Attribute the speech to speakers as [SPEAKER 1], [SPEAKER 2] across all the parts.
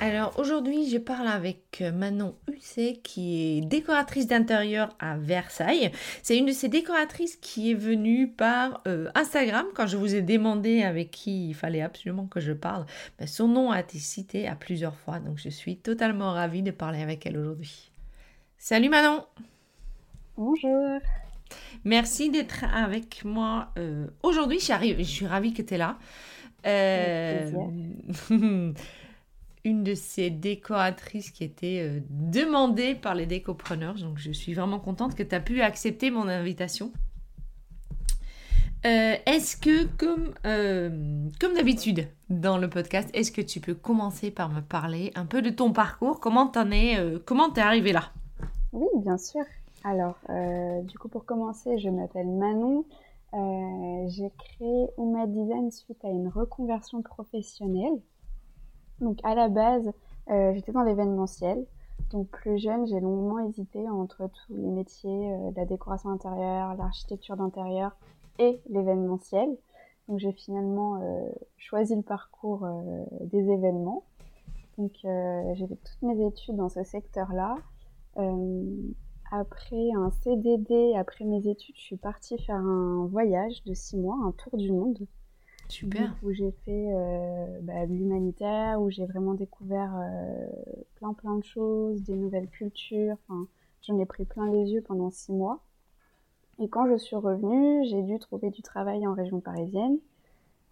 [SPEAKER 1] alors aujourd'hui, je parle avec Manon Husset qui est décoratrice d'intérieur à Versailles. C'est une de ces décoratrices qui est venue par euh, Instagram quand je vous ai demandé avec qui il fallait absolument que je parle. Ben, son nom a été cité à plusieurs fois, donc je suis totalement ravie de parler avec elle aujourd'hui. Salut Manon
[SPEAKER 2] Bonjour
[SPEAKER 1] Merci d'être avec moi euh, aujourd'hui. Je suis ravie que tu es là. Euh, une de ces décoratrices qui était euh, demandée par les décopreneurs. Donc je suis vraiment contente que tu as pu accepter mon invitation. Euh, est-ce que, comme, euh, comme d'habitude dans le podcast, est-ce que tu peux commencer par me parler un peu de ton parcours? Comment t'en es, comment t'es arrivé là?
[SPEAKER 2] Oui, bien sûr. Alors, du coup, pour commencer, je m'appelle Manon. J'ai créé Uma Design suite à une reconversion professionnelle. Donc à la base, euh, j'étais dans l'événementiel. Donc plus jeune, j'ai longuement hésité entre tous les métiers, euh, la décoration intérieure, l'architecture d'intérieur et l'événementiel. Donc j'ai finalement euh, choisi le parcours des événements. Donc j'ai fait toutes mes études dans ce secteur-là. après un CDD, après mes études, je suis partie faire un voyage de six mois, un tour du monde.
[SPEAKER 1] Super.
[SPEAKER 2] Où j'ai fait euh, bah, de l'humanitaire, où j'ai vraiment découvert euh, plein plein de choses, des nouvelles cultures. Enfin, j'en ai pris plein les yeux pendant six mois. Et quand je suis revenue, j'ai dû trouver du travail en région parisienne.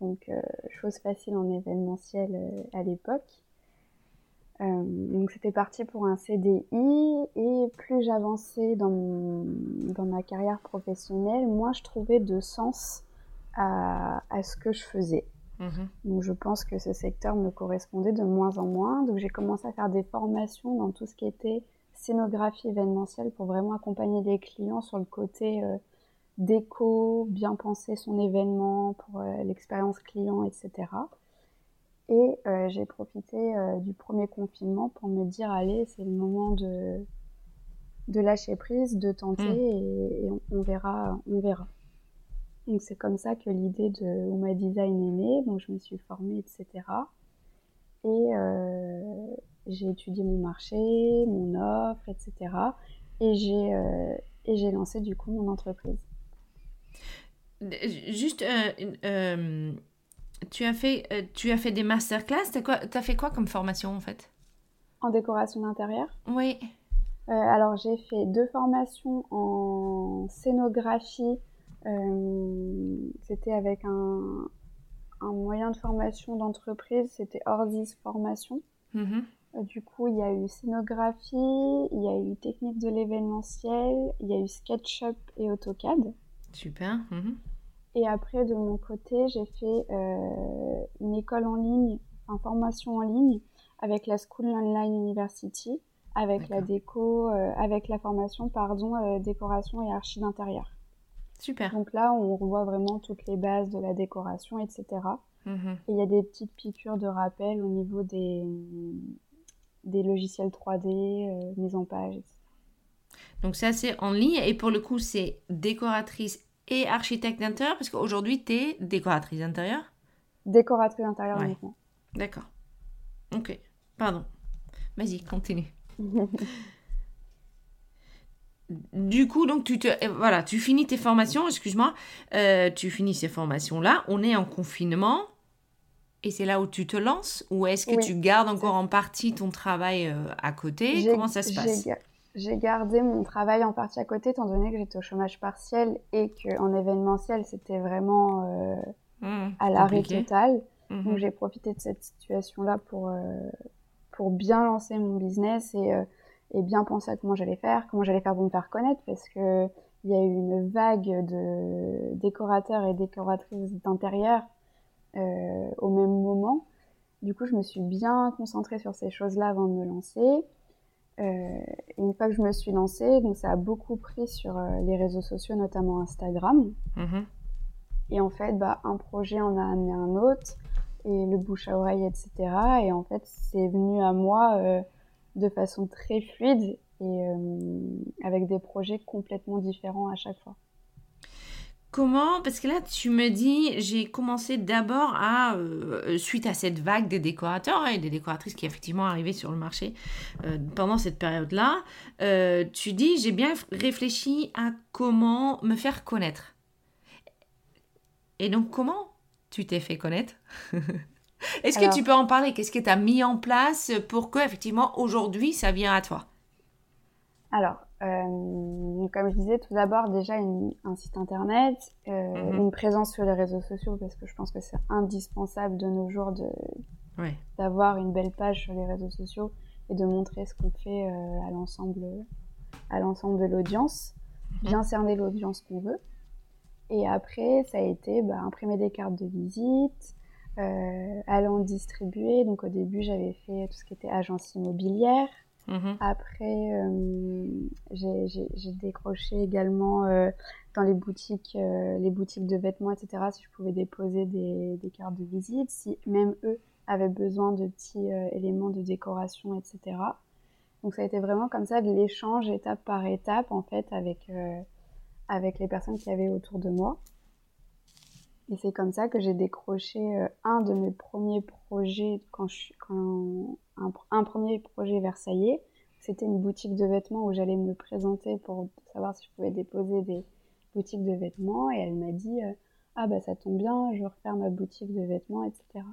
[SPEAKER 2] Donc, euh, chose facile en événementiel à l'époque. donc c'était parti pour un CDI et plus j'avançais dans, dans ma carrière professionnelle, moins je trouvais de sens à, ce que je faisais. Mhm. Donc je pense que ce secteur me correspondait de moins en moins. Donc j'ai commencé à faire des formations dans tout ce qui était scénographie événementielle pour vraiment accompagner les clients sur le côté euh, déco, bien penser son événement pour euh, l'expérience client, etc. Et euh, j'ai profité du premier confinement pour me dire allez, c'est le moment de, de lâcher prise, de tenter mhm. et, on, verra, on verra. Donc c'est comme ça que l'idée de Uma Design est née. Donc je me suis formée, etc. Et euh, j'ai étudié mon marché, mon offre, etc. Et j'ai euh, et j'ai lancé du coup mon entreprise.
[SPEAKER 1] Juste, euh, tu as fait tu as fait des masterclass. Tu as fait quoi comme formation en fait?
[SPEAKER 2] En décoration d'intérieur?
[SPEAKER 1] Oui.
[SPEAKER 2] alors j'ai fait deux formations en scénographie c'était avec un, un, moyen de formation d'entreprise, c'était Ordis Formation. Mm-hmm. Euh, du coup, il y a eu scénographie, il y a eu technique de l'événementiel, il y a eu SketchUp et AutoCAD.
[SPEAKER 1] Super. Mm-hmm.
[SPEAKER 2] Et après, de mon côté, j'ai fait euh, une école en ligne, une formation en ligne avec la School Online University, avec la déco, avec la formation, pardon, décoration et archi d'intérieur.
[SPEAKER 1] Super.
[SPEAKER 2] Donc là, on revoit vraiment toutes les bases de la décoration, etc. Mhm. Et il y a des petites piqûres de rappel au niveau des, des logiciels 3D, euh, mise en page, etc.
[SPEAKER 1] Donc ça, c'est en ligne. Et pour le coup, c'est décoratrice et architecte d'intérieur Parce qu'aujourd'hui, tu es décoratrice d'intérieur?
[SPEAKER 2] Décoratrice d'intérieur uniquement.
[SPEAKER 1] D'accord. Ok. Pardon. Vas-y, continue. du coup, donc tu te, euh, voilà, tu finis tes formations, excuse-moi, euh, tu finis ces formations-là, on est en confinement, et c'est là où tu te lances, ou est-ce que tu gardes encore en partie ton travail euh, à côté? Comment ça se passe?
[SPEAKER 2] J'ai gardé mon travail en partie à côté, étant donné que j'étais au chômage partiel et qu'en événementiel, c'était vraiment mmh, à l'arrêt total. Mhm. Donc j'ai profité de cette situation-là pour, pour bien lancer mon business et, et bien penser à comment j'allais faire, comment j'allais faire pour me faire connaître, parce que il y a eu une vague de décorateurs et décoratrices d'intérieur au même moment. Du coup, je me suis bien concentrée sur ces choses-là avant de me lancer. Euh, une fois que je me suis lancée, donc ça a beaucoup pris sur euh, les réseaux sociaux, notamment Instagram. Mhm. Et en fait, bah, un projet en a amené un autre, et le bouche à oreille, etc. Et en fait, c'est venu à moi euh, de façon très fluide et avec des projets complètement différents à chaque fois.
[SPEAKER 1] Comment Parce que là, tu me dis, j'ai commencé d'abord à, euh, suite à cette vague des décorateurs et des décoratrices qui effectivement arrivaient sur le marché euh, pendant cette période-là, euh, tu dis, j'ai bien réfléchi à comment me faire connaître. Et donc, comment tu t'es fait connaître? Est-ce que tu peux en parler? Qu'est-ce que tu as mis en place pour que, effectivement, aujourd'hui, ça vient à toi?
[SPEAKER 2] Alors, euh, comme je disais, tout d'abord déjà un site internet, euh, mhm. une présence sur les réseaux sociaux parce que je pense que c'est indispensable de nos jours de d'avoir une belle page sur les réseaux sociaux et de montrer ce qu'on fait euh, à l'ensemble à l'ensemble de l'audience, mhm. bien cerner l'audience qu'on veut. Et après, ça a été bah, imprimer des cartes de visite, aller en distribuer. Donc au début, j'avais fait tout ce qui était agence immobilière. Mhm. Après, euh, j'ai décroché également euh, dans les boutiques, euh, les boutiques de vêtements, etc. Si je pouvais déposer des, des, cartes de visite, si même eux avaient besoin de petits éléments de décoration, etc. Donc ça a été vraiment comme ça de l'échange étape par étape en fait avec avec les personnes qui avaient autour de moi. Et c'est comme ça que j'ai décroché un de mes premiers projets quand je, quand, un, premier projet versaillais. C'était une boutique de vêtements où j'allais me présenter pour savoir si je pouvais déposer des boutiques de vêtements. Et elle m'a dit euh, Ah, bah ça tombe bien, je refaire ma boutique de vêtements, etc.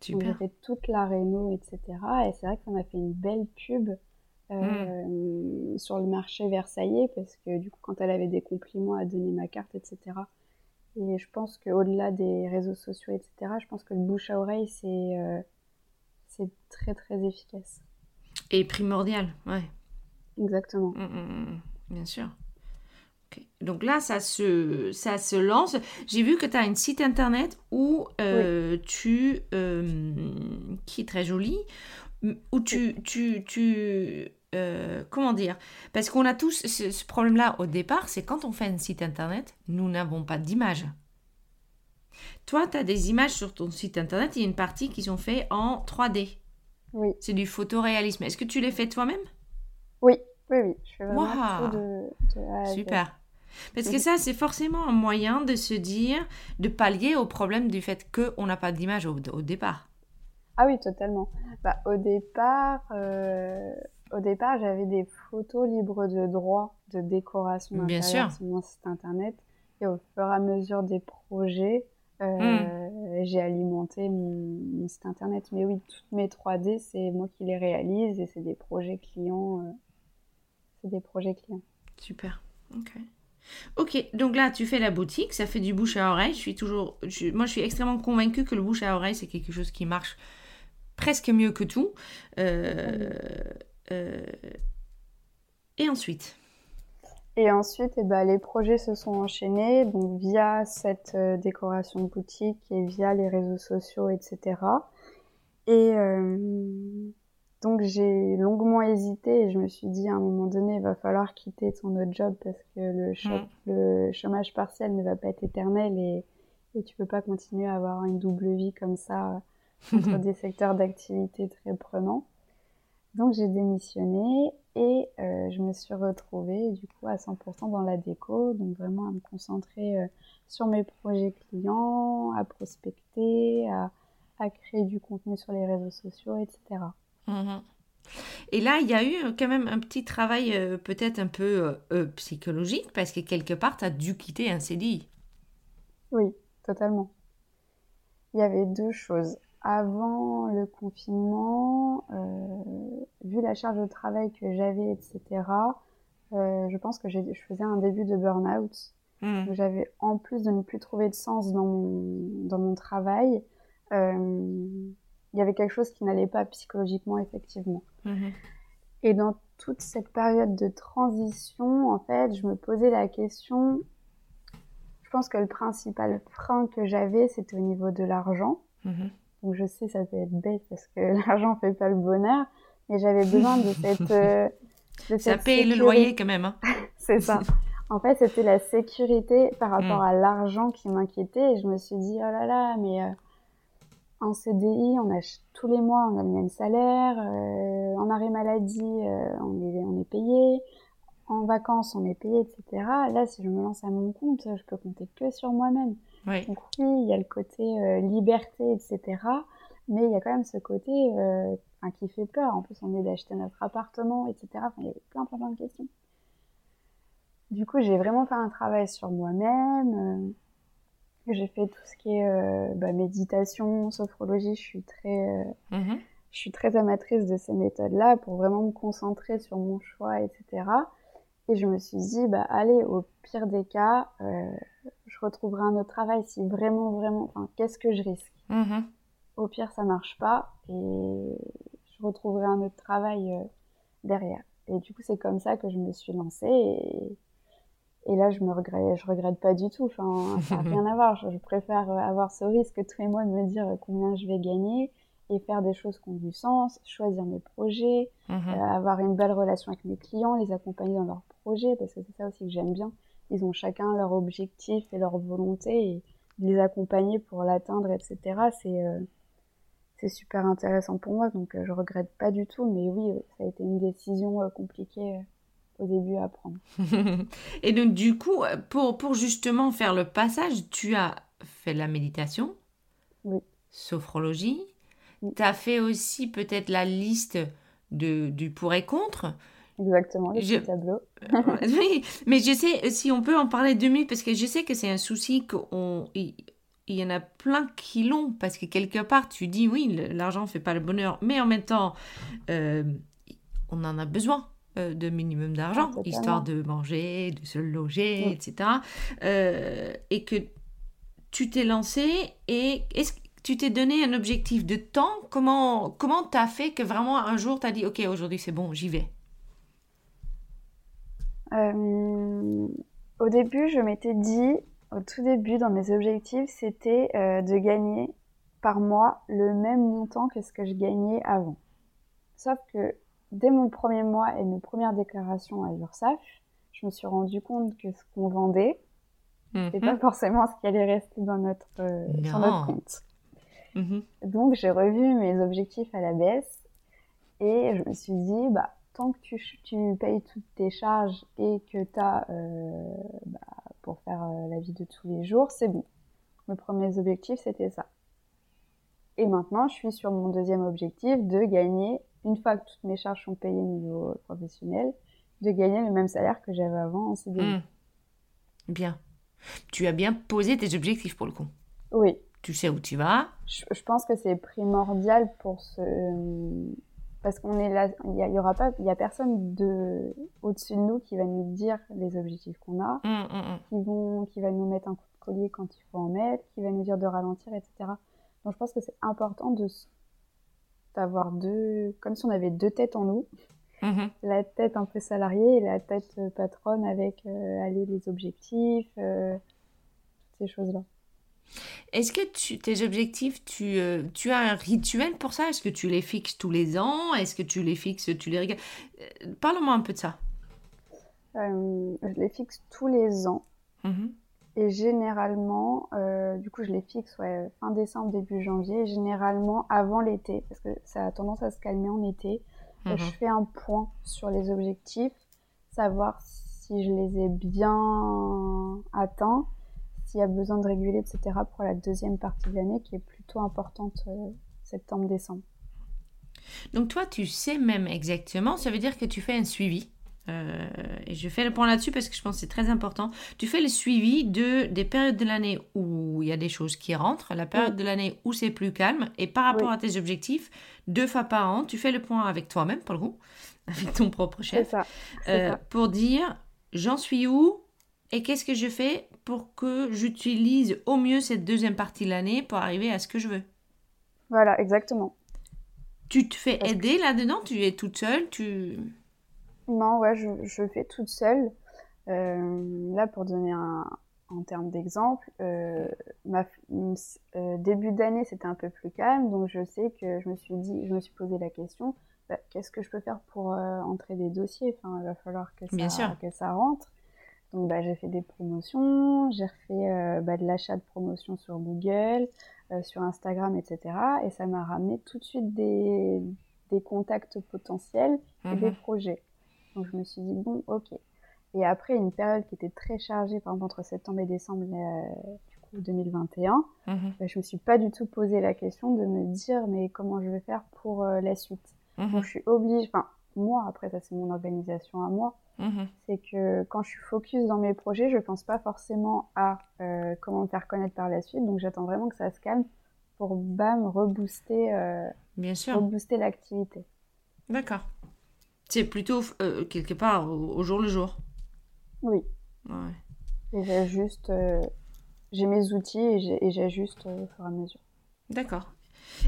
[SPEAKER 2] Super. Donc j'ai fait toute la réno, etc. Et c'est vrai que ça m'a fait une belle pub euh, hmm. sur le marché versaillais parce que du coup, quand elle avait des compliments à donner ma carte, etc. Et je pense qu'au-delà des réseaux sociaux, etc., je pense que le bouche à oreille, c'est euh, c'est très très efficace.
[SPEAKER 1] Et primordial, ouais.
[SPEAKER 2] Exactement.
[SPEAKER 1] Mm, mm, mm, bien sûr. Donc là, ça se, ça se lance. J'ai vu que tu as un site internet où euh, tu, euh, qui est très joli, où tu, tu, tu euh, comment dire Parce qu'on a tous ce, ce problème-là au départ, c'est quand on fait un site internet, nous n'avons pas d'image. Toi, tu as des images sur ton site internet, il y a une partie qui sont faites en 3D.
[SPEAKER 2] Oui.
[SPEAKER 1] C'est du photoréalisme. Est-ce que tu les fais toi-même?
[SPEAKER 2] Oui, oui, oui. Je fais vraiment tout de,
[SPEAKER 1] Super. Parce que ça, c'est forcément un moyen de se dire, de pallier au problème du fait qu'on n'a pas d'image au, départ.
[SPEAKER 2] Ah oui, totalement. Bah, au départ, euh, au départ, j'avais des photos libres de droit de décoration
[SPEAKER 1] Bien sûr.
[SPEAKER 2] sur mon site internet. Et au fur et à mesure des projets, euh, hmm. J'ai alimenté mon, site internet. Mais oui, toutes mes 3D, c'est moi qui les réalise et c'est des projets clients. Euh, c'est des projets clients.
[SPEAKER 1] Super. Ok. Ok, donc là, tu fais la boutique, ça fait du bouche à oreille. Je suis toujours, moi, je suis extrêmement convaincue que le bouche à oreille, c'est quelque chose qui marche presque mieux que tout. Euh, et ensuite
[SPEAKER 2] et ensuite, eh ben, les projets se sont enchaînés, donc via cette euh, décoration de boutique et via les réseaux sociaux, etc. Et euh, donc j'ai longuement hésité et je me suis dit à un moment donné, il va falloir quitter ton autre job parce que le, mm. le chômage partiel ne va pas être éternel et, et tu peux pas continuer à avoir une double vie comme ça entre des secteurs d'activité très prenants. Donc j'ai démissionné et euh, je me suis retrouvée du coup à 100% dans la déco, donc vraiment à me concentrer euh, sur mes projets clients, à prospecter, à, à, créer du contenu sur les réseaux sociaux, etc.
[SPEAKER 1] Mhm. Et là, il y a eu quand même un petit travail euh, peut-être un peu psychologique parce que quelque part, tu as dû quitter un CDI.
[SPEAKER 2] Oui, totalement. Il y avait deux choses avant le confinement, euh, vu la charge de travail que j'avais, etc., euh, je pense que je faisais un début de burn-out. Hmm. J'avais, en plus de ne plus trouver de sens dans mon, dans mon travail, il y avait quelque chose qui n'allait pas psychologiquement, effectivement.
[SPEAKER 1] Mhm.
[SPEAKER 2] Et dans toute cette période de transition, en fait, je me posais la question. Je pense que le principal frein que j'avais, c'était au niveau de l'argent.
[SPEAKER 1] Mhm.
[SPEAKER 2] Donc je sais, ça peut être bête parce que l'argent fait pas le bonheur, mais j'avais besoin de cette. euh, de
[SPEAKER 1] Ça
[SPEAKER 2] cette
[SPEAKER 1] paye le loyer quand même. Hein.
[SPEAKER 2] C'est ça. En fait, c'était la sécurité par rapport
[SPEAKER 1] Mm.
[SPEAKER 2] à l'argent qui m'inquiétait. Et je me suis dit, oh là là, mais euh, en CDI, on a tous les mois, on a le même salaire. euh, en arrêt maladie, euh, on, est, on est payé. En vacances, on est payé, etc. Là, si je me lance à mon compte, je peux compter que sur moi-même.
[SPEAKER 1] Oui.
[SPEAKER 2] Donc oui, il y a le côté euh, liberté, etc. Mais il y a quand même ce côté euh, qui fait peur. En plus, on est d'acheter notre appartement, etc. Enfin, il y avait plein, plein, plein de questions. Du coup, j'ai vraiment fait un travail sur moi-même. euh, j'ai fait tout ce qui est euh, bah, méditation, sophrologie. Je suis très,
[SPEAKER 1] Mhm.
[SPEAKER 2] je suis très amatrice de ces méthodes-là pour vraiment me concentrer sur mon choix, etc. Et je me suis dit, bah allez, au pire des cas, euh, je retrouverai un autre travail si vraiment, vraiment, enfin, qu'est-ce que je risque?
[SPEAKER 1] Mhm.
[SPEAKER 2] Au pire, ça marche pas et je retrouverai un autre travail euh, derrière. Et du coup, c'est comme ça que je me suis lancée et, et là, je me regrette, je regrette pas du tout. Enfin, ça n'a rien à voir. Je, je préfère avoir ce risque tous les mois de me dire combien je vais gagner et faire des choses qui ont du sens, choisir mes projets,
[SPEAKER 1] Mhm.
[SPEAKER 2] euh, avoir une belle relation avec mes clients, les accompagner dans leurs projets, parce que c'est ça aussi que j'aime bien. Ils ont chacun leur objectif et leur volonté, et les accompagner pour l'atteindre, etc. C'est euh, c'est super intéressant pour moi, donc euh, je regrette pas du tout, mais oui, euh, ça a été une décision euh, compliquée au début à prendre.
[SPEAKER 1] Et donc, du coup, pour, pour justement faire le passage, tu as fait la méditation,
[SPEAKER 2] Oui.
[SPEAKER 1] sophrologie.
[SPEAKER 2] Oui.
[SPEAKER 1] Tu as fait aussi peut-être la liste de, du pour et contre.
[SPEAKER 2] Exactement, le
[SPEAKER 1] Je-
[SPEAKER 2] petit tableau.
[SPEAKER 1] oui, mais je sais, si on peut en parler deux minutes, parce que je sais que c'est un souci qu'il il, y en a plein qui l'ont, parce que quelque part, tu dis, oui, l'argent ne fait pas le bonheur, mais en même temps, euh, on en a besoin euh, de minimum d'argent,
[SPEAKER 2] Ah,
[SPEAKER 1] histoire de manger, de se loger, etc. Euh, et que tu t'es lancé, et est-ce que tu t'es donné un objectif de temps? Comment comment t'as fait que vraiment un jour, tu as dit, ok, aujourd'hui c'est bon, j'y vais?
[SPEAKER 2] Euh, au début, je m'étais dit, au tout début, dans mes objectifs, c'était euh, de gagner par mois le même montant que ce que je gagnais avant. Sauf que dès mon premier mois et mes premières déclarations à l'URSSAF, je me suis rendu compte que ce qu'on vendait, c'est pas forcément ce qui allait rester dans notre, euh, sur notre compte.
[SPEAKER 1] Mhm.
[SPEAKER 2] Donc j'ai revu mes objectifs à la baisse et je me suis dit, bah, tant que tu, payes toutes tes charges et que tu as bah, pour faire euh, la vie de tous les jours, c'est bon. Mes premiers objectifs, c'était ça. Et maintenant, je suis sur mon deuxième objectif de gagner, une fois que toutes mes charges sont payées au niveau professionnel, de gagner le même salaire que j'avais avant en CDI.
[SPEAKER 1] Hmm. Bien. Tu as bien posé tes objectifs pour le coup.
[SPEAKER 2] Oui,
[SPEAKER 1] Tu sais où tu vas.
[SPEAKER 2] je, je pense que c'est primordial pour ce parce qu'on est là il y, aura pas il y a personne de au-dessus de nous qui va nous dire les objectifs qu'on a
[SPEAKER 1] Hum, hum, hum.
[SPEAKER 2] qui vont qui va nous mettre un coup de collier quand il faut en mettre qui va nous dire de ralentir etc donc je pense que c'est important de d'avoir deux comme si on avait deux têtes en nous
[SPEAKER 1] Mhm.
[SPEAKER 2] la tête un peu salariée et la tête euh, patronne avec euh, aller les objectifs euh, toutes ces choses là
[SPEAKER 1] Est-ce que tu, tes objectifs, tu, euh, tu as un rituel pour ça? Est-ce que tu les fixes tous les ans? Est-ce que tu les fixes, tu les regardes? Euh, Parle-moi un peu de ça.
[SPEAKER 2] Euh, je les fixe tous les ans
[SPEAKER 1] Mhm.
[SPEAKER 2] Et généralement, euh, du coup, je les fixe ouais, fin décembre, début janvier, généralement avant l'été, parce que ça a tendance à se calmer en été.
[SPEAKER 1] Mhm.
[SPEAKER 2] Je fais un point sur les objectifs, savoir si je les ai bien atteints, s'il y a besoin de réguler, etc. pour la deuxième partie de l'année qui est plutôt importante euh, septembre-décembre.
[SPEAKER 1] Donc toi, tu sais même exactement, ça veut dire que tu fais un suivi. Euh, et je fais le point là-dessus parce que je pense que c'est très important. Tu fais le suivi de, des périodes de l'année où il y a des choses qui rentrent, la période
[SPEAKER 2] Oui.
[SPEAKER 1] de l'année où c'est plus calme, et par rapport
[SPEAKER 2] Oui.
[SPEAKER 1] à tes objectifs, deux fois par an, tu fais le point avec toi-même, pour le coup, avec ton propre chef,
[SPEAKER 2] ça.
[SPEAKER 1] euh, pour dire j'en suis où et qu'est-ce que je fais pour que j'utilise au mieux cette deuxième partie de l'année pour arriver à ce que je veux.
[SPEAKER 2] Voilà, exactement.
[SPEAKER 1] Tu te fais aider là-dedans? Tu es toute seule? Tu...
[SPEAKER 2] Non, ouais, je, je fais toute seule. Euh, là, pour donner un, en termes d'exemple, euh, euh, début d'année c'était un peu plus calme, donc je sais que je me suis dit, je me suis posé la question, bah, qu'est-ce que je peux faire pour euh, entrer des dossiers? Enfin, il va falloir que ça, que ça rentre. Donc bah, j'ai fait des promotions, j'ai refait euh, bah, de l'achat de promotions sur Google, euh, sur Instagram, etc. Et ça m'a ramené tout de suite des, des contacts potentiels et des mhm. projets. Donc je me suis dit bon, ok. Et après une période qui était très chargée, par exemple entre septembre et décembre euh, du coup 2021, mhm. bah, je me suis pas du tout posé la question de me dire mais comment je vais faire pour la suite. Mhm. Donc je suis obligée, enfin moi après ça c'est mon organisation à moi Mhm. C'est que quand je suis focus dans mes projets, je pense pas forcément à euh, comment me faire connaître par la suite. Donc j'attends vraiment que ça se calme pour bam rebooster, euh,
[SPEAKER 1] Bien sûr.
[SPEAKER 2] rebooster l'activité.
[SPEAKER 1] D'accord. C'est plutôt euh, quelque part au, jour le jour.
[SPEAKER 2] Oui.
[SPEAKER 1] Ouais.
[SPEAKER 2] Et j'ajuste, j'ai mes outils et j'ajuste au fur et à mesure.
[SPEAKER 1] D'accord.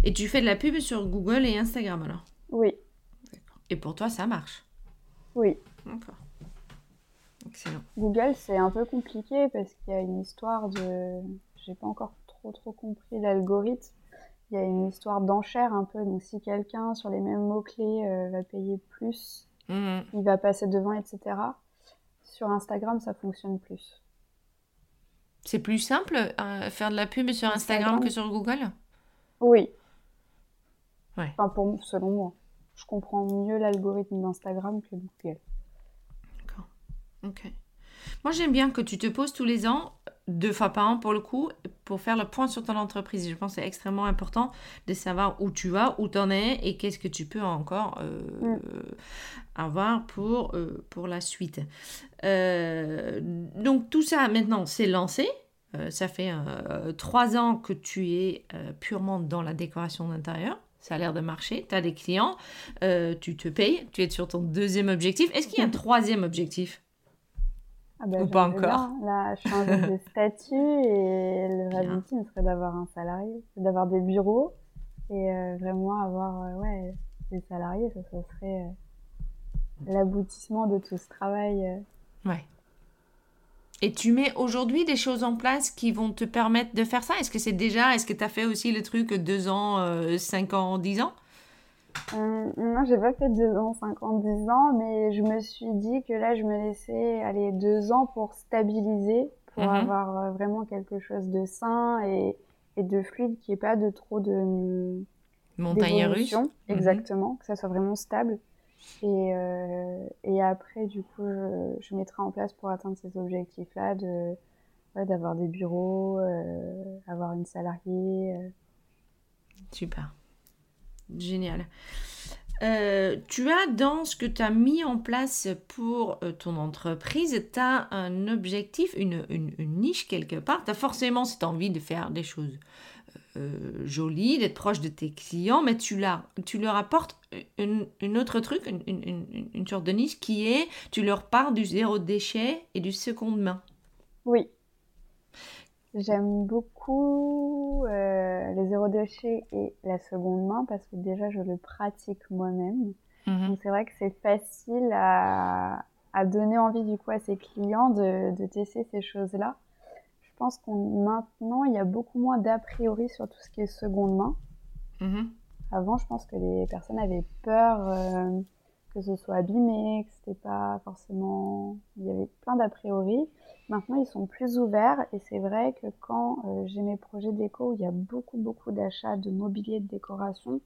[SPEAKER 1] Et tu fais de la pub sur Google et Instagram alors?
[SPEAKER 2] Oui.
[SPEAKER 1] Et pour toi, ça marche?
[SPEAKER 2] Oui.
[SPEAKER 1] D'accord. Excellent.
[SPEAKER 2] Google, c'est un peu compliqué parce qu'il y a une histoire de. J'ai pas encore trop trop compris l'algorithme. Il y a une histoire d'enchère un peu. Donc, si quelqu'un sur les mêmes mots-clés euh, va payer plus, mmh. il va passer devant, etc. Sur Instagram, ça fonctionne plus.
[SPEAKER 1] C'est plus simple euh, faire de la pub sur Instagram, que sur Google?
[SPEAKER 2] Oui.
[SPEAKER 1] Ouais.
[SPEAKER 2] Enfin, pour, selon moi. Je comprends mieux l'algorithme d'Instagram que Google.
[SPEAKER 1] Ok. Moi, j'aime bien que tu te poses tous les ans, deux fois par an pour le coup, pour faire le point sur ton entreprise. Je pense que c'est extrêmement important de savoir où tu vas, où tu en es et qu'est-ce que tu peux encore euh, mm. avoir pour, euh, pour la suite. Euh, donc, tout ça, maintenant, c'est lancé. ça fait trois ans que tu es purement dans la décoration d'intérieur ça a l'air de marcher, tu as des clients, tu te payes, tu es sur ton deuxième objectif. Est-ce qu'il y a un troisième objectif?
[SPEAKER 2] Ah bah, Ou pas encore Là, changer de statut et le rêve ultime serait d'avoir un salarié, d'avoir des bureaux et euh, vraiment avoir euh, ouais, des salariés. Ça, ça serait euh, l'aboutissement de tout ce travail.
[SPEAKER 1] Ouais. Et tu mets aujourd'hui des choses en place qui vont te permettre de faire ça? Est-ce que c'est déjà, est-ce que tu as fait aussi le truc deux ans, cinq ans, dix ans?
[SPEAKER 2] Euh, non, j'ai pas fait deux ans, 50, 10 ans, mais je me suis dit que là, je me laissais aller deux ans pour stabiliser, pour mhm. avoir euh, vraiment quelque chose de sain et, et de fluide, qui ait pas de trop de
[SPEAKER 1] montagne russe. Mhm.
[SPEAKER 2] Exactement, que ça soit vraiment stable. Et, euh, et après, du coup, je, je, mettrai en place pour atteindre ces objectifs-là de ouais, d'avoir des bureaux, euh, avoir une salariée. Euh.
[SPEAKER 1] Super. Génial. Euh, tu as dans ce que tu as mis en place pour euh, ton entreprise, tu as un objectif, une, niche quelque part. Tu as forcément cette envie de faire des choses euh, jolies, d'être proche de tes clients, mais tu, tu leur apportes une, autre truc, une, une, sorte de niche qui est, tu leur parles du zéro déchet et du seconde main.
[SPEAKER 2] Oui. J'aime beaucoup euh, les zéro déchet et la seconde main parce que déjà je le pratique moi-même. Mhm. Donc c'est vrai que c'est facile à, à, donner envie du coup à ses clients de, de tester ces choses-là. Je pense qu'on maintenant il y a beaucoup moins d'a priori sur tout ce qui est seconde main. Mhm. Avant, je pense que les personnes avaient peur euh, que ce soit abîmé, que c'était pas forcément. Il y avait plein d'a priori. Maintenant, ils sont plus ouverts et c'est vrai que quand euh, j'ai mes projets déco où il y a beaucoup, beaucoup d'achats de mobilier de décoration,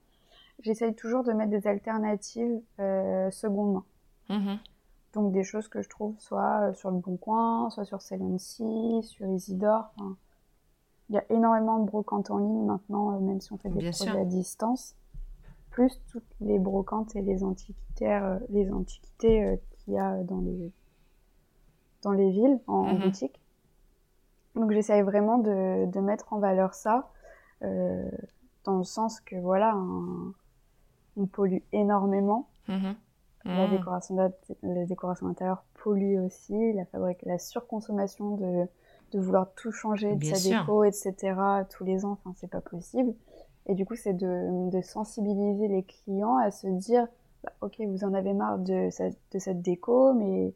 [SPEAKER 2] j'essaye toujours de mettre des alternatives euh, seconde main. Mm-hmm. Donc des choses que je trouve soit euh, sur le Bon Coin, soit sur Celency, sur Isidore. il y a énormément de brocantes en ligne maintenant, euh, même si on fait des projets à distance. Plus toutes les brocantes et les antiquitaires, les antiquités qu'il y a dans les dans les villes, en, mhm. boutique. Donc j'essaye vraiment de, de, mettre en valeur ça, euh, dans le sens que voilà, on pollue énormément. Mhm. La mhm. décoration, la décoration intérieure pollue aussi, la fabrique, la surconsommation de, de vouloir tout changer de sa déco, etc. tous les ans, enfin c'est pas possible. Et du coup, c'est de, de, sensibiliser les clients à se dire, bah, ok, vous en avez marre de, de cette déco, mais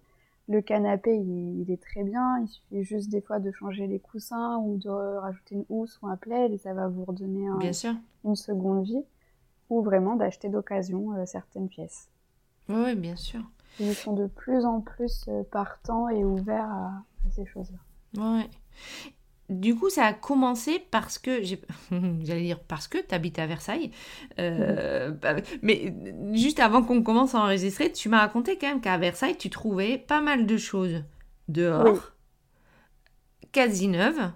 [SPEAKER 2] le canapé, il, est très bien. Il suffit juste des fois de changer les coussins ou de rajouter une housse ou un plaid et ça va vous redonner une seconde vie. Ou vraiment d'acheter d'occasion euh, certaines pièces.
[SPEAKER 1] Oui, bien sûr.
[SPEAKER 2] Ils sont de plus en plus euh, partants et ouverts à, à ces choses-là.
[SPEAKER 1] Oui. Du coup, ça a commencé parce que, j'allais dire parce que tu habites à Versailles. Euh, bah, mais juste avant qu'on commence à enregistrer, tu m'as raconté quand même qu'à Versailles, tu trouvais pas mal de choses dehors, quasi neuves,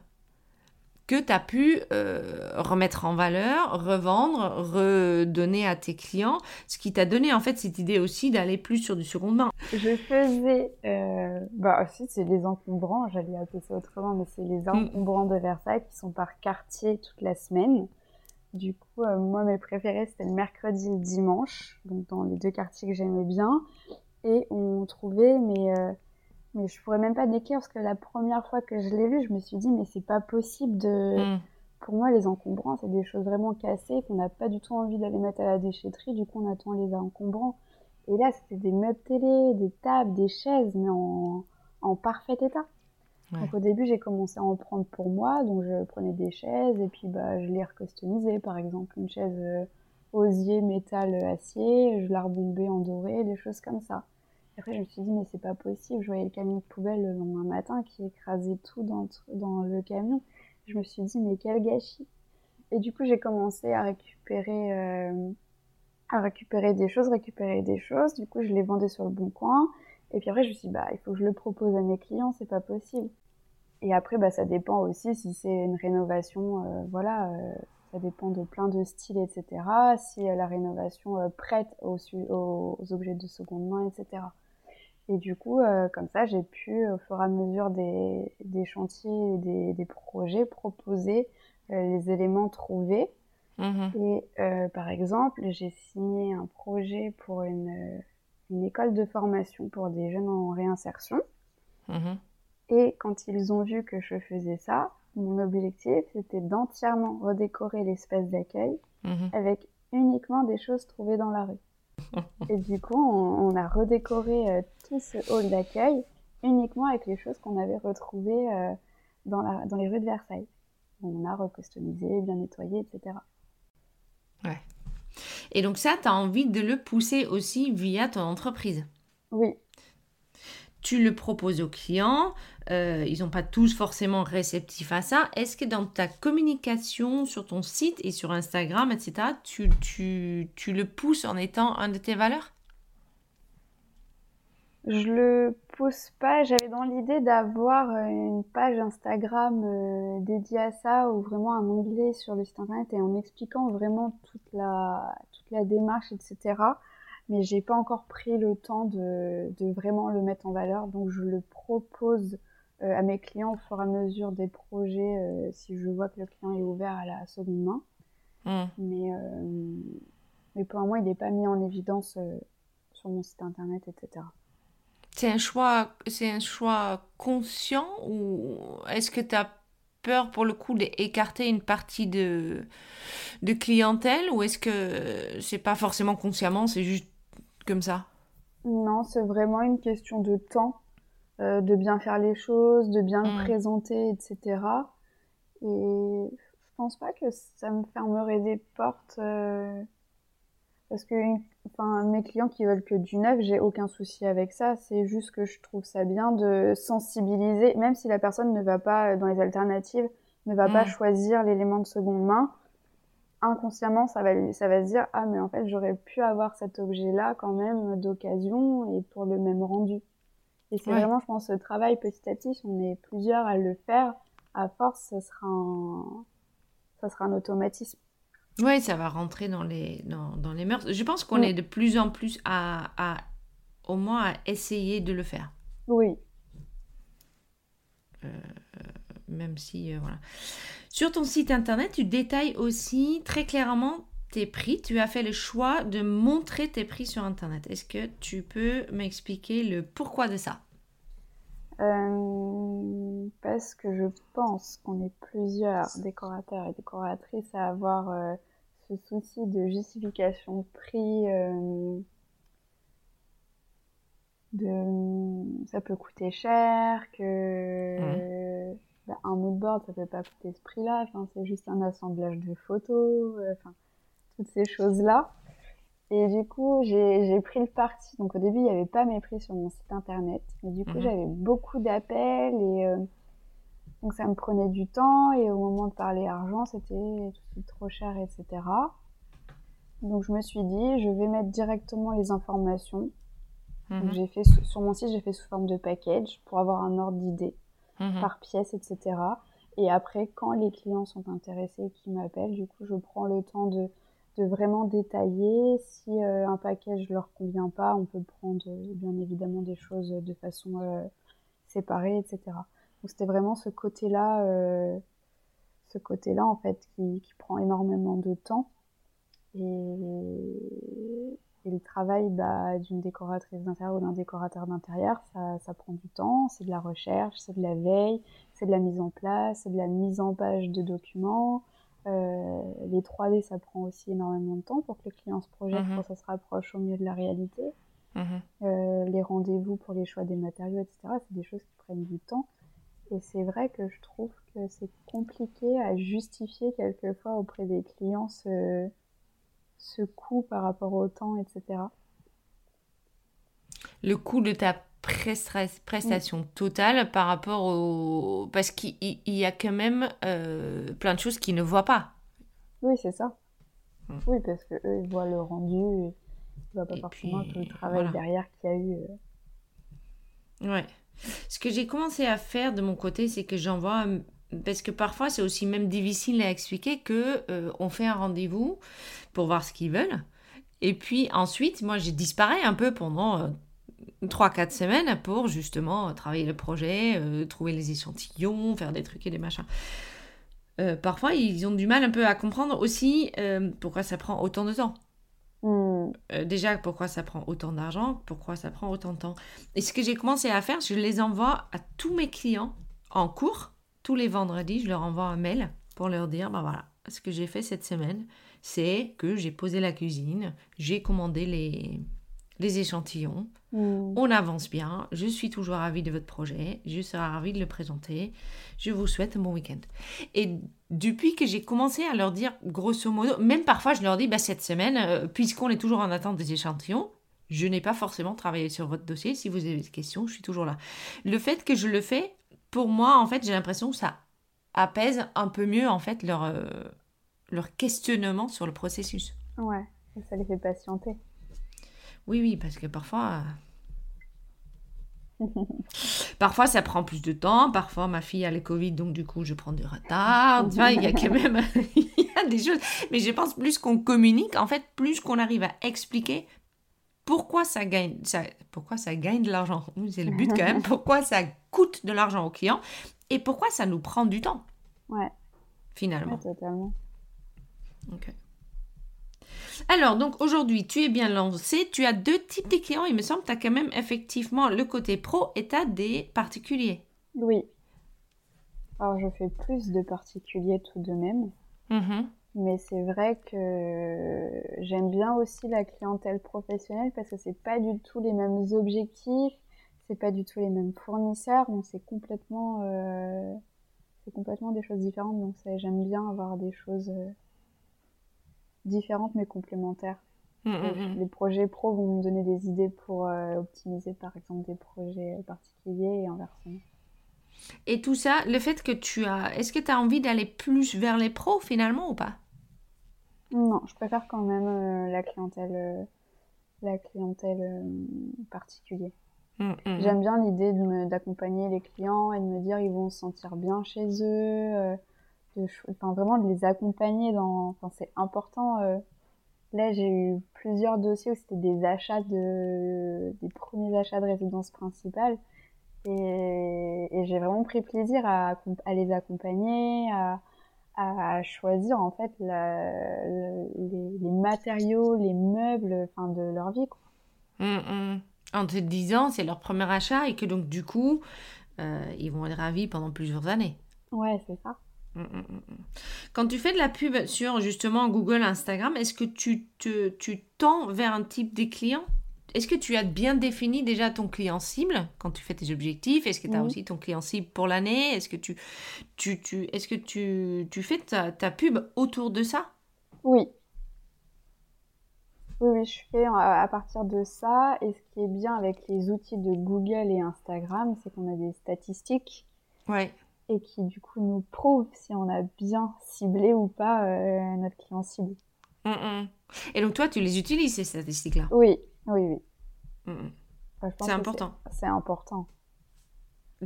[SPEAKER 1] que tu as pu euh, remettre en valeur, revendre, redonner à tes clients, ce qui t'a donné en fait cette idée aussi d'aller plus sur du second main.
[SPEAKER 2] Je faisais, euh, bah aussi c'est les encombrants, j'allais appeler ça autrement, mais c'est les mm. encombrants de Versailles qui sont par quartier toute la semaine. Du coup, euh, moi mes préférés c'était le mercredi et le dimanche, donc dans les deux quartiers que j'aimais bien. Et on trouvait mais mais je pourrais même pas décrire parce que la première fois que je l'ai vu, je me suis dit mais c'est pas possible de. Mm. Pour moi, les encombrants, c'est des choses vraiment cassées qu'on n'a pas du tout envie d'aller mettre à la déchetterie. Du coup, on attend les encombrants. Et là, c'était des meubles télé, des tables, des chaises, mais en, en parfait état. Donc au début, j'ai commencé à en prendre pour moi, donc je prenais des chaises et puis bah, je les recustomisais. Par exemple, une chaise euh, osier, métal, acier, je la rebombais en doré, des choses comme ça. Après, je me suis dit, mais c'est pas possible. Je voyais le camion de poubelle le lendemain matin qui écrasait tout dans, le camion. Je me suis dit, mais quel gâchis. Et du coup, j'ai commencé à récupérer, euh, à récupérer des choses, récupérer des choses. Du coup, je les vendais sur le bon coin. Et puis après, je me suis dit, bah, il faut que je le propose à mes clients, c'est pas possible. Et après, bah, ça dépend aussi si c'est une rénovation, euh, voilà, euh, ça dépend de plein de styles, etc. Si la rénovation prête aux, objets de seconde main, etc. Et du coup, euh, comme ça, j'ai pu, au fur et à mesure des, des chantiers et des, des projets, proposer euh, les éléments trouvés. Mhm. Et euh, par exemple, j'ai signé un projet pour une, une, école de formation pour des jeunes en réinsertion. Mhm. Et quand ils ont vu que je faisais ça, mon objectif, c'était d'entièrement redécorer l'espace d'accueil mhm. avec uniquement des choses trouvées dans la rue. Et du coup, on, a redécoré euh, tout ce hall d'accueil uniquement avec les choses qu'on avait retrouvées euh, dans, la, dans les rues de Versailles. On a recustomisé, bien nettoyé, etc.
[SPEAKER 1] Ouais. Et donc ça, tu as envie de le pousser aussi via ton entreprise?
[SPEAKER 2] Oui,
[SPEAKER 1] tu le proposes aux clients, euh, ils n'ont pas tous forcément réceptifs à ça. Est-ce que dans ta communication sur ton site et sur Instagram, etc., tu, le pousses en étant un de tes valeurs?
[SPEAKER 2] Je le pousse pas. J'avais dans l'idée d'avoir euh, une page Instagram euh, dédiée à ça ou vraiment un onglet sur le site internet et en expliquant vraiment toute la démarche, etc mais j'ai pas encore pris le temps de, de, vraiment le mettre en valeur. Donc je le propose euh, à mes clients au fur et à mesure des projets euh, si je vois que le client est ouvert à la seconde main. Hmm. Mais, euh, mais pour le moment, il n'est pas mis en évidence sur mon site internet, etc.
[SPEAKER 1] C'est un choix, c'est un choix conscient ou est-ce que tu as peur pour le coup d'écarter une partie de, de clientèle ou est-ce que c'est pas forcément consciemment, c'est juste comme ça?
[SPEAKER 2] Non, c'est vraiment une question de temps, euh, de bien faire les choses, de bien le mm. présenter, etc. Et je pense pas que ça me fermerait des portes. Euh, parce que enfin, mes clients qui veulent que du neuf, j'ai aucun souci avec ça. C'est juste que je trouve ça bien de sensibiliser, même si la personne ne va pas dans les alternatives, ne va pas mm. choisir l'élément de seconde main inconsciemment, ça va, ça va se dire Ah, mais en fait, j'aurais pu avoir cet objet-là quand même d'occasion et pour le même rendu. Et c'est vraiment, je pense, ce travail petit à petit, si on est plusieurs à le faire, à force, ce sera un, ça sera un automatisme.
[SPEAKER 1] Oui, ça va rentrer dans les, dans, dans les mœurs. Je pense qu'on est de plus en plus à, à, au moins, à essayer de le faire.
[SPEAKER 2] Oui.
[SPEAKER 1] Euh, même si, euh, voilà. Sur ton site internet, tu détailles aussi très clairement tes prix. Tu as fait le choix de montrer tes prix sur internet. Est-ce que tu peux m'expliquer le pourquoi de ça?
[SPEAKER 2] Euh, Parce que je pense qu'on est plusieurs décorateurs et décoratrices à avoir euh, ce souci de justification de prix, euh, de ça peut coûter cher, que bah, un moodboard ça peut pas coûter ce prix-là, enfin, c'est juste un assemblage de photos, euh, enfin toutes ces choses-là. Et du coup, j'ai pris le parti. Donc au début, il n'y avait pas mes prix sur mon site internet. Mais du coup, mhm. j'avais beaucoup d'appels et euh, donc ça me prenait du temps. Et au moment de parler argent, c'était trop cher, etc. Donc je me suis dit, je vais mettre directement les informations. Mhm. j'ai fait sur mon site, j'ai fait sous forme de package pour avoir un ordre d'idée mhm. par pièce, etc. Et après, quand les clients sont intéressés et qui m'appellent, du coup, je prends le temps de de vraiment détailler. Si euh, un package ne leur convient pas, on peut prendre euh, bien évidemment des choses de façon euh, séparée, etc. Donc c'était vraiment ce côté-là, ce côté-là en fait qui, qui, prend énormément de temps. Et, et le travail bah, d'une décoratrice d'intérieur ou d'un décorateur d'intérieur, ça, ça prend du temps, c'est de la recherche, c'est de la veille, c'est de la mise en place, c'est de la mise en page de documents, euh, les 3D, ça prend aussi énormément de temps pour que le client se projette, mhm. pour que ça se rapproche au mieux de la réalité. Mhm. Euh, les rendez-vous pour les choix des matériaux, etc., c'est des choses qui prennent du temps. Et c'est vrai que je trouve que c'est compliqué à justifier quelquefois auprès des clients ce, ce coût par rapport au temps, etc.
[SPEAKER 1] Le coût de ta prestation totale par rapport au... Parce qu'il y a quand même euh, plein de choses qu'ils ne voient pas.
[SPEAKER 2] Oui, c'est ça. Hmm. Oui, parce qu'eux, ils voient le rendu, ils ne voient pas forcément tout le travail derrière qu'il y a eu.
[SPEAKER 1] Euh. Ouais. Ce que j'ai commencé à faire de mon côté, c'est que j'envoie parce que parfois c'est aussi même difficile à expliquer que euh, on fait un rendez-vous pour voir ce qu'ils veulent et puis ensuite moi j'ai disparu un peu pendant 3-4 semaines pour justement travailler le projet, euh, trouver les échantillons, faire des trucs et des machins. Euh, parfois, ils ont du mal un peu à comprendre aussi euh, pourquoi ça prend autant de temps. Hmm. déjà, pourquoi ça prend autant d'argent, pourquoi ça prend autant de temps. Et ce que j'ai commencé à faire, je les envoie à tous mes clients en cours. Tous les vendredis, je leur envoie un mail pour leur dire, ben voilà, ce que j'ai fait cette semaine, c'est que j'ai posé la cuisine, j'ai commandé les, les échantillons. Hmm. On avance bien. Je suis toujours ravie de votre projet. Je serai ravie de le présenter. Je vous souhaite un bon week-end. Et depuis que j'ai commencé à leur dire, grosso modo, même parfois je leur dis, bah, cette semaine, euh, puisqu'on est toujours en attente des échantillons, je n'ai pas forcément travaillé sur votre dossier. Si vous avez des questions, je suis toujours là. Le fait que je le fais, pour moi, en fait, j'ai l'impression que ça apaise un peu mieux, en fait, leur, euh, leur questionnement sur le processus.
[SPEAKER 2] Ouais, ça les fait patienter.
[SPEAKER 1] Oui, oui, parce que parfois. parfois, ça prend plus de temps. Parfois, ma fille a le Covid, donc du coup, je prends du retard. Tu vois, il y a quand même il y a des choses. Mais je pense plus qu'on communique, en fait, plus qu'on arrive à expliquer pourquoi ça gagne, ça, pourquoi ça gagne de l'argent? C'est le but quand même. Pourquoi ça coûte de l'argent au client et pourquoi ça nous prend du temps?
[SPEAKER 2] Ouais.
[SPEAKER 1] Finalement.
[SPEAKER 2] totalement.
[SPEAKER 1] Ok. Alors, donc aujourd'hui, tu es bien lancé. Tu as deux types de clients. Il me semble que tu as quand même effectivement le côté pro et tu as des particuliers.
[SPEAKER 2] Oui. Alors, je fais plus de particuliers tout de même. Mm-hmm. Mais c'est vrai que j'aime bien aussi la clientèle professionnelle parce que c'est pas du tout les mêmes objectifs, c'est pas du tout les mêmes fournisseurs, donc c'est complètement, euh, c'est complètement des choses différentes. Donc j'aime bien avoir des choses euh, différentes mais complémentaires. Mm, mm, mm. Les projets pro vont me donner des idées pour euh, optimiser par exemple des projets particuliers et inversement.
[SPEAKER 1] Et tout ça, le fait que tu as... Est-ce que tu as envie d'aller plus vers les pros finalement ou pas?
[SPEAKER 2] Non, je préfère quand même euh, la clientèle, euh, la clientèle particulière. J'aime bien l'idée d'accompagner les clients et de me dire ils vont se sentir bien chez eux enfin, vraiment de les accompagner dans, enfin, c'est important. Euh. Là, j'ai eu plusieurs dossiers où c'était des achats de, des premiers achats de résidence principale. Et, et j'ai vraiment pris plaisir à, à les accompagner, à, à choisir en fait la, les, les, matériaux, les meubles, enfin de leur vie. Quoi.
[SPEAKER 1] Hum, hum. En te disant, c'est leur premier achat et que donc du coup, euh, ils vont être ravis pendant plusieurs années.
[SPEAKER 2] Ouais, c'est ça.
[SPEAKER 1] Mm, Quand tu fais de la pub sur justement Google, Instagram, est-ce que tu te tu tends vers un type des clients? Est-ce que tu as bien défini déjà ton client cible quand tu fais tes objectifs? Est-ce que tu as aussi ton client cible pour l'année? Est-ce que tu, tu, tu, est-ce que tu, tu fais ta, ta pub autour de ça?
[SPEAKER 2] Oui. Oui, oui, je fais à partir de ça. Et ce qui est bien avec les outils de Google et Instagram, c'est qu'on a des statistiques.
[SPEAKER 1] Ouais
[SPEAKER 2] et qui du coup nous prouve si on a bien ciblé ou pas euh, notre client cible.
[SPEAKER 1] Mm, mm. Et donc toi, tu les utilises ces statistiques-là?
[SPEAKER 2] Oui, oui, oui.
[SPEAKER 1] Mm, c'est important.
[SPEAKER 2] C'est important.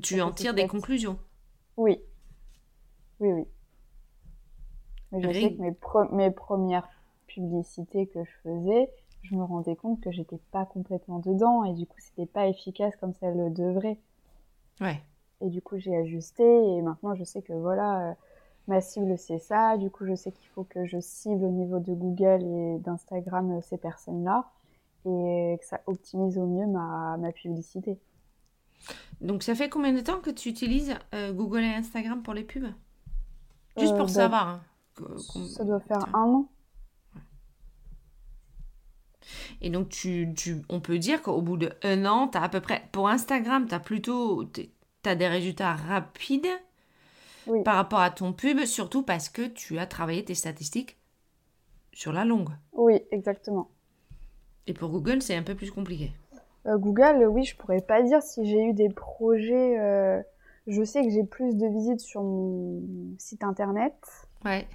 [SPEAKER 1] Tu en tires des conclusions
[SPEAKER 2] Oui. Oui, oui. Mais je sais que mes, mes premières publicités que je faisais, je me rendais compte que j'étais pas complètement dedans et du coup c'était pas efficace comme ça le devrait.
[SPEAKER 1] Ouais.
[SPEAKER 2] Et du coup, j'ai ajusté et maintenant, je sais que voilà, euh, ma cible, c'est ça. Du coup, je sais qu'il faut que je cible au niveau de Google et d'Instagram euh, ces personnes-là et que ça optimise au mieux ma, ma, publicité.
[SPEAKER 1] Donc, ça fait combien de temps que tu utilises euh, Google et Instagram pour les pubs? Juste pour bah, savoir. Hein,
[SPEAKER 2] ça doit faire un an.
[SPEAKER 1] Et donc, tu, tu, on peut dire qu'au bout de un an, tu as à peu près. Pour Instagram, tu as plutôt tu as des résultats rapides par rapport à ton pub, surtout parce que tu as travaillé tes statistiques sur la longue.
[SPEAKER 2] Oui, exactement.
[SPEAKER 1] Et pour Google, c'est un peu plus compliqué.
[SPEAKER 2] Euh, Google, oui, je pourrais pas dire si j'ai eu des projets. Euh, je sais que j'ai plus de visites sur mon site internet.
[SPEAKER 1] Ouais.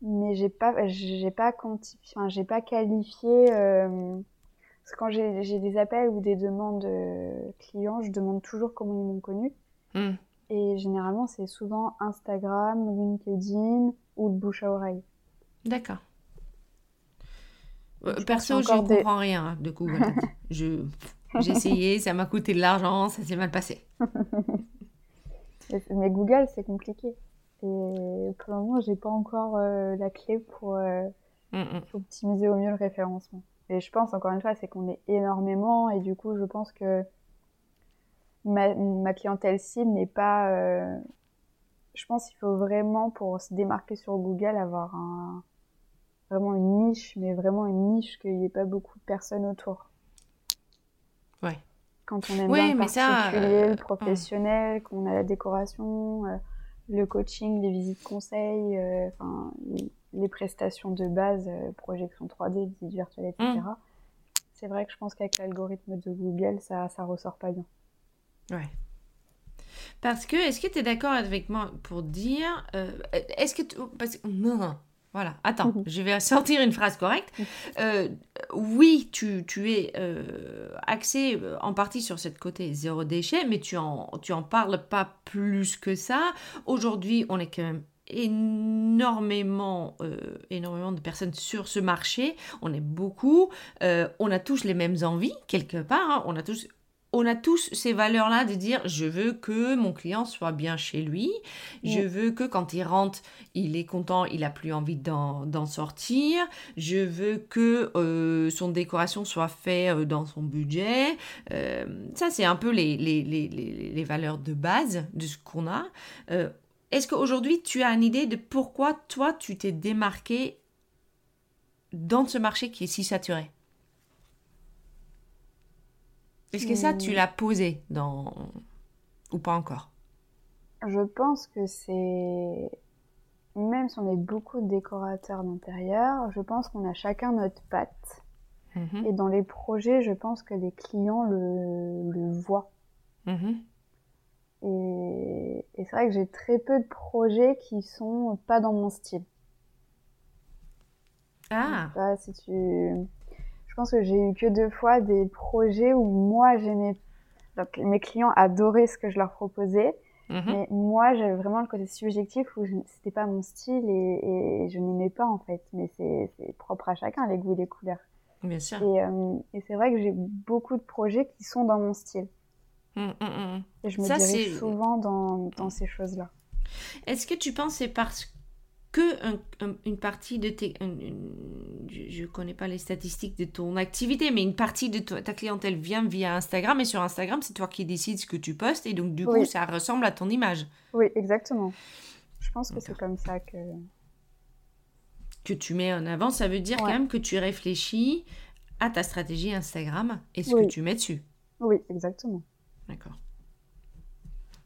[SPEAKER 2] Mais j'ai pas, j'ai pas quantifié, enfin, j'ai pas qualifié. Euh, parce que quand j'ai des appels ou des demandes clients, je demande toujours comment ils m'ont connu. Hmm. Et généralement, c'est souvent Instagram, LinkedIn ou le bouche à oreille.
[SPEAKER 1] D'accord. Euh, perso, je ne comprends rien de Google. je, j'ai essayé, ça m'a coûté de l'argent, ça s'est mal passé.
[SPEAKER 2] Mais Google, c'est compliqué. Et pour le moment, j'ai pas encore euh, la clé pour hmm, hmm. optimiser au mieux le référencement. Et je pense, encore une fois, c'est qu'on est énormément et du coup, je pense que ma, ma clientèle cible n'est pas. Euh, je pense qu'il faut vraiment, pour se démarquer sur Google, avoir un, vraiment une niche, mais vraiment une niche qu'il n'y ait pas beaucoup de personnes autour.
[SPEAKER 1] Ouais.
[SPEAKER 2] Quand on aime bien particulier, le euh, professionnel, qu'on a la décoration, euh, le coaching, les visites conseils, enfin, les prestations de base, euh, projection 3D, visite virtuelle, etc. Mm. C'est vrai que je pense qu'avec l'algorithme de Google, ça, ça ressort pas bien.
[SPEAKER 1] Ouais. Parce que, est-ce que tu es d'accord avec moi pour dire. Euh, est-ce que. Tu, parce, non. Voilà, attends, mhm. je vais sortir une phrase correcte. Mhm. Euh, oui, tu, tu es axé en partie sur cette côté zéro déchet, mais tu en, tu en parles pas plus que ça. Aujourd'hui, on est quand même énormément, euh, énormément de personnes sur ce marché. On est beaucoup. Euh, on a tous les mêmes envies, quelque part. Hein. On a tous on a tous ces valeurs-là de dire je veux que mon client soit bien chez lui, je veux que quand il rentre, il est content, il a plus envie d'en sortir, je veux que euh, son décoration soit faite dans son budget. ça, c'est un peu les, les, les, les, valeurs de base de ce qu'on a. Est-ce qu'aujourd'hui, tu as une idée de pourquoi toi, tu t'es démarqué dans ce marché qui est si saturé Est-ce que ça, tu hmm. l'as posé dans... ou pas encore?
[SPEAKER 2] Je pense que c'est... Même si on est beaucoup de décorateurs d'intérieur, je pense qu'on a chacun notre patte. Mhm. Et dans les projets, je pense que les clients le, le voient. Mhm. Et, c'est vrai que j'ai très peu de projets qui sont pas dans mon style.
[SPEAKER 1] Ah.
[SPEAKER 2] si tu... Je pense que j'ai eu que deux fois des projets où moi j'aimais. Donc mes clients adoraient ce que je leur proposais, mhm. mais moi j'avais vraiment le côté subjectif où c'était pas mon style et, je n'aimais pas en fait. Mais c'est propre à chacun les goûts et les couleurs.
[SPEAKER 1] Bien sûr.
[SPEAKER 2] Et, euh, et c'est vrai que j'ai beaucoup de projets qui sont dans mon style. Et je me Ça, dirige souvent dans, dans ces choses-là.
[SPEAKER 1] Est-ce que tu penses c'est parce que une partie de tes... je ne connais pas les statistiques de ton activité, mais une partie de ta clientèle vient via Instagram et sur Instagram, c'est toi qui décides ce que tu postes et donc du coup, ça ressemble à ton image.
[SPEAKER 2] Oui, exactement. Je pense que c'est comme ça que.
[SPEAKER 1] Que tu mets en avant, ça veut dire quand même que tu réfléchis à ta stratégie Instagram et ce que tu mets dessus.
[SPEAKER 2] Oui, exactement.
[SPEAKER 1] D'accord.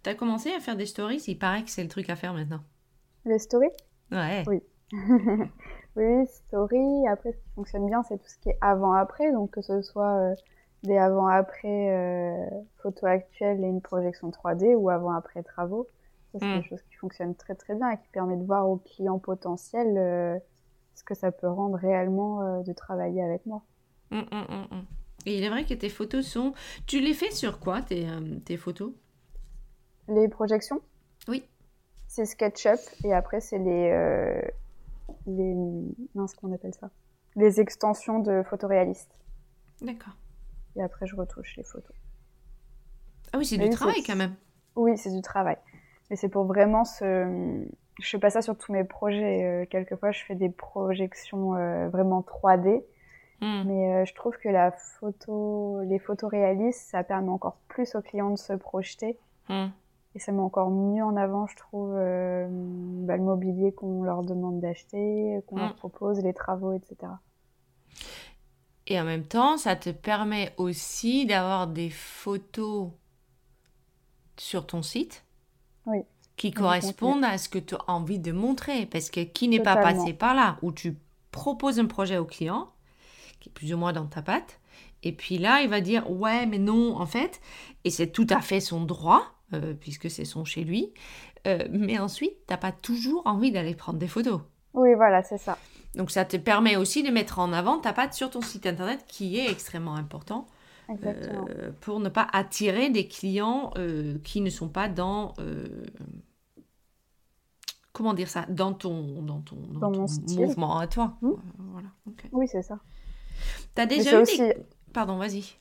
[SPEAKER 1] Tu as commencé à faire des stories Il paraît que c'est le truc à faire maintenant.
[SPEAKER 2] Les stories?
[SPEAKER 1] Ouais.
[SPEAKER 2] Oui. oui, story. Après, ce qui fonctionne bien, c'est tout ce qui est avant-après. Donc, que ce soit euh, des avant-après euh, photos actuelles et une projection 3D ou avant-après travaux. Ça, c'est quelque hmm. chose qui fonctionne très très bien et qui permet de voir aux clients potentiels euh, ce que ça peut rendre réellement de travailler avec moi.
[SPEAKER 1] Hum, hum, hum, et il est vrai que tes photos sont... Tu les fais sur quoi, tes, tes photos?
[SPEAKER 2] Les projections?
[SPEAKER 1] Oui.
[SPEAKER 2] C'est SketchUp et après, c'est les... les... Non, ce qu'on appelle ça? Les extensions de photoréalistes.
[SPEAKER 1] D'accord.
[SPEAKER 2] Et après, je retouche les photos.
[SPEAKER 1] Ah oui, c'est du travail quand même.
[SPEAKER 2] Oui, c'est du travail. Mais c'est pour vraiment ce. Je fais pas ça sur tous mes projets. Euh, quelquefois, je fais des projections euh, vraiment 3D. Hmm. Mais euh, je trouve que la photo, les photos réalistes, ça permet encore plus aux clients de se projeter. Hmm. Et ça met encore mieux en avant, je trouve, bah, le mobilier qu'on leur demande d'acheter, qu'on leur hmm. propose, les travaux, etc.
[SPEAKER 1] Et en même temps, ça te permet aussi d'avoir des photos sur ton site qui correspondent à ce que tu as envie de montrer. Parce que qui n'est pas passé par là, où tu proposes un projet au client, qui est plus ou moins dans ta patte, et puis là, il va dire ouais, mais non, en fait, et c'est tout à fait son droit, euh, puisque c'est son chez lui. Euh, mais ensuite, tu n'as pas toujours envie d'aller prendre des photos.
[SPEAKER 2] Oui, voilà, c'est ça.
[SPEAKER 1] Donc ça te permet aussi de mettre en avant ta patte sur ton site internet qui est extrêmement important euh, pour ne pas attirer des clients qui ne sont pas dans comment dire ça dans ton dans ton, mouvement à toi.
[SPEAKER 2] Hmm. Voilà. Oui c'est ça.
[SPEAKER 1] T'as déjà eu aussi... pardon vas-y.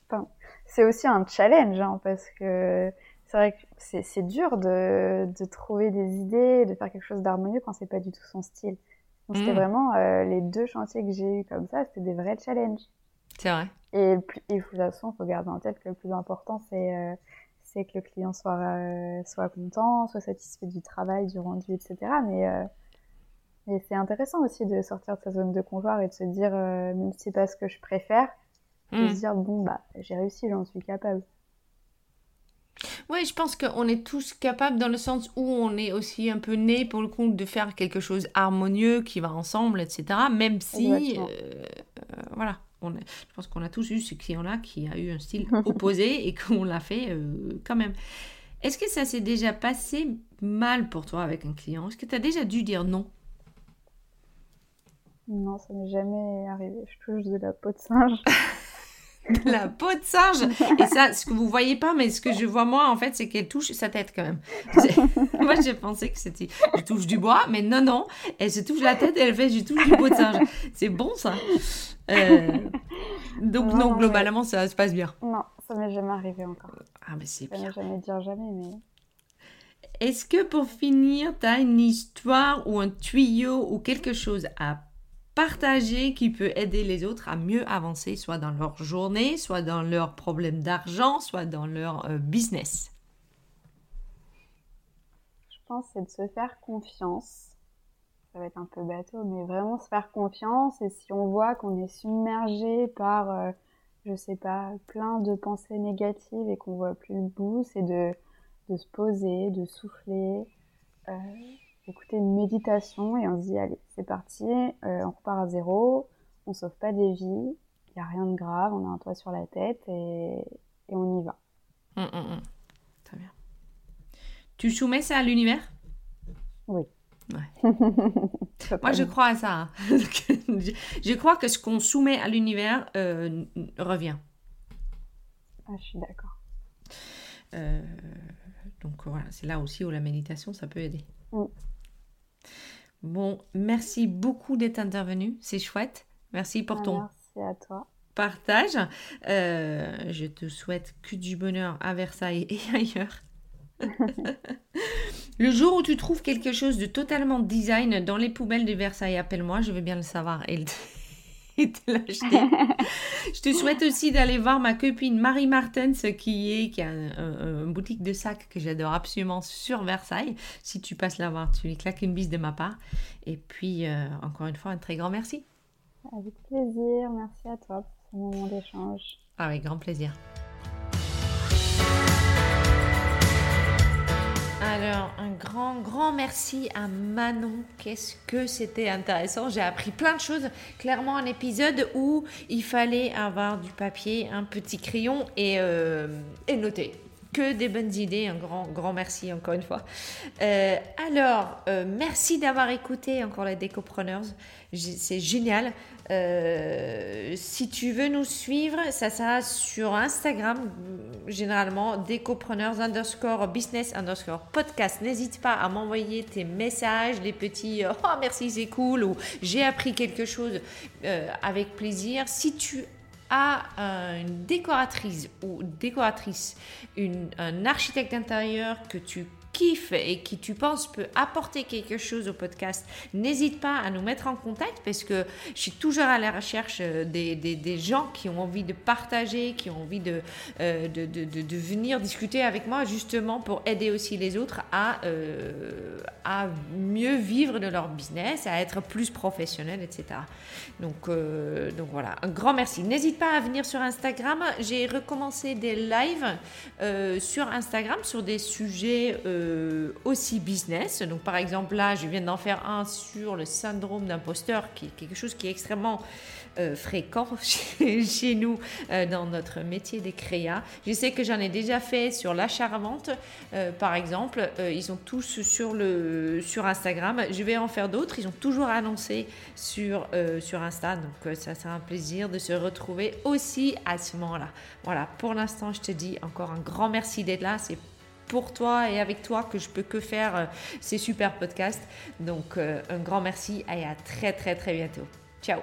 [SPEAKER 2] C'est aussi un challenge hein, parce que c'est vrai que c'est dur de, de, trouver des idées, de faire quelque chose d'harmonieux quand c'est pas du tout son style. Donc, c'était mm. vraiment euh, les deux chantiers que j'ai eu comme ça, c'était des vrais challenges.
[SPEAKER 1] C'est vrai.
[SPEAKER 2] Et, et de toute façon, il faut garder en tête que le plus important, c'est euh, c'est que le client soit, euh, soit content, soit satisfait du travail, du rendu, etc. Mais, mais c'est intéressant aussi de sortir de sa zone de confort et de se dire, même si c'est pas ce que je préfère, de se dire, bon, bah, j'ai réussi, j'en suis capable.
[SPEAKER 1] Oui, je pense qu'on est tous capables dans le sens où on est aussi un peu né pour le coup de faire quelque chose harmonieux qui va ensemble, etc. Même si, euh, euh, voilà, on je pense qu'on a tous eu ce client-là qui a eu un style opposé et qu'on l'a fait euh, quand même. Est-ce que ça s'est déjà passé mal pour toi avec un client? Est-ce que tu as déjà dû dire non?
[SPEAKER 2] Non, ça m'est jamais arrivé. Je touche de la peau de singe.
[SPEAKER 1] la peau de singe. Et ça, ce que vous voyez pas, mais ce que je vois moi, en fait, c'est qu'elle touche sa tête quand même. moi, j'ai pensé que c'était je touche du bois, mais non, non, elle se touche la tête et elle fait je touche du peau de singe. C'est bon ça. Euh, donc non, globalement, ça se passe bien.
[SPEAKER 2] Non, ça m'est jamais arrivé encore.
[SPEAKER 1] Ah, mais c'est bien.
[SPEAKER 2] jamais dire jamais, mais.
[SPEAKER 1] Est-ce que pour finir, tu as une histoire ou un tuyau ou quelque chose à partager qui peut aider les autres à mieux avancer, soit dans leur journée, soit dans leurs problèmes d'argent, soit dans leur euh, business
[SPEAKER 2] Je pense c'est de se faire confiance. Ça va être un peu bateau, mais vraiment se faire confiance. Et si on voit qu'on est submergé par, euh, je sais pas, plein de pensées négatives et qu'on voit plus le bout, c'est de, de se poser, de souffler. Euh, écouter une méditation et on se dit allez, c'est parti, euh, on repart à zéro, on sauve pas des vies, il n'y a rien de grave, on a un toit sur la tête et, et on y va.
[SPEAKER 1] Hum, hum, hum. Très bien. Tu soumets ça à l'univers?
[SPEAKER 2] Oui.
[SPEAKER 1] Ouais. Moi, je crois à ça. Hein. je crois que ce qu'on soumet à l'univers euh, revient.
[SPEAKER 2] Ah, je suis d'accord.
[SPEAKER 1] Euh, donc voilà, c'est là aussi où la méditation, ça peut aider. Mm. Bon, merci beaucoup d'être intervenu, c'est chouette. Merci pour ton
[SPEAKER 2] merci à toi.
[SPEAKER 1] partage. Euh, je te souhaite que du bonheur à Versailles et ailleurs. le jour où tu trouves quelque chose de totalement design dans les poubelles de Versailles, appelle-moi, je veux bien le savoir et et te l'acheter. je te souhaite aussi d'aller voir ma copine Marie Martens qui est qui a une boutique de sacs que j'adore absolument sur Versailles. Si tu passes la voir, tu lui claques une bise de ma part. Et puis, euh, encore une fois, un très grand merci.
[SPEAKER 2] Avec plaisir. Merci à toi pour ce moment d'échange.
[SPEAKER 1] Avec grand plaisir. Alors, un grand, grand merci à Manon. Qu'est-ce que c'était intéressant. J'ai appris plein de choses. Clairement, un épisode où il fallait avoir du papier, un petit crayon et, euh, noter que des bonnes idées. Un grand, grand merci encore une fois. Euh, alors, euh, merci d'avoir écouté encore les Décopreneurs. C'est génial. Euh, si tu veux nous suivre, ça sera sur Instagram, généralement, Décopreneurs underscore business underscore podcast. N'hésite pas à m'envoyer tes messages, les petits oh merci, c'est cool ou j'ai appris quelque chose avec plaisir. Si tu à une décoratrice ou décoratrice, une, un architecte d'intérieur que tu et qui tu penses peut apporter quelque chose au podcast, n'hésite pas à nous mettre en contact parce que je suis toujours à la recherche euh, des, gens qui ont envie de partager, qui ont envie de, euh, de, venir discuter avec moi justement pour aider aussi les autres à, euh, mieux vivre de leur business, à être plus professionnels, etc. Donc, donc voilà, un grand merci. N'hésite pas à venir sur Instagram. J'ai recommencé des lives sur Instagram sur des sujets euh, aussi business. Donc par exemple là, je viens d'en faire un sur le syndrome d'imposteur, qui est quelque chose qui est extrêmement euh, fréquent chez, nous euh, dans notre métier des créas. Je sais que j'en ai déjà fait sur l'achat-revente, par exemple. ils sont tous sur, le, sur Instagram. Je vais en faire d'autres. Ils ont toujours annoncé sur, sur Insta. Donc ça sera un plaisir de se retrouver aussi à ce moment-là. Voilà, pour l'instant, je te dis encore un grand merci d'être là. C'est pour toi et avec toi que je peux que faire euh, ces super podcasts. Donc euh, un grand merci et à très très très bientôt. Ciao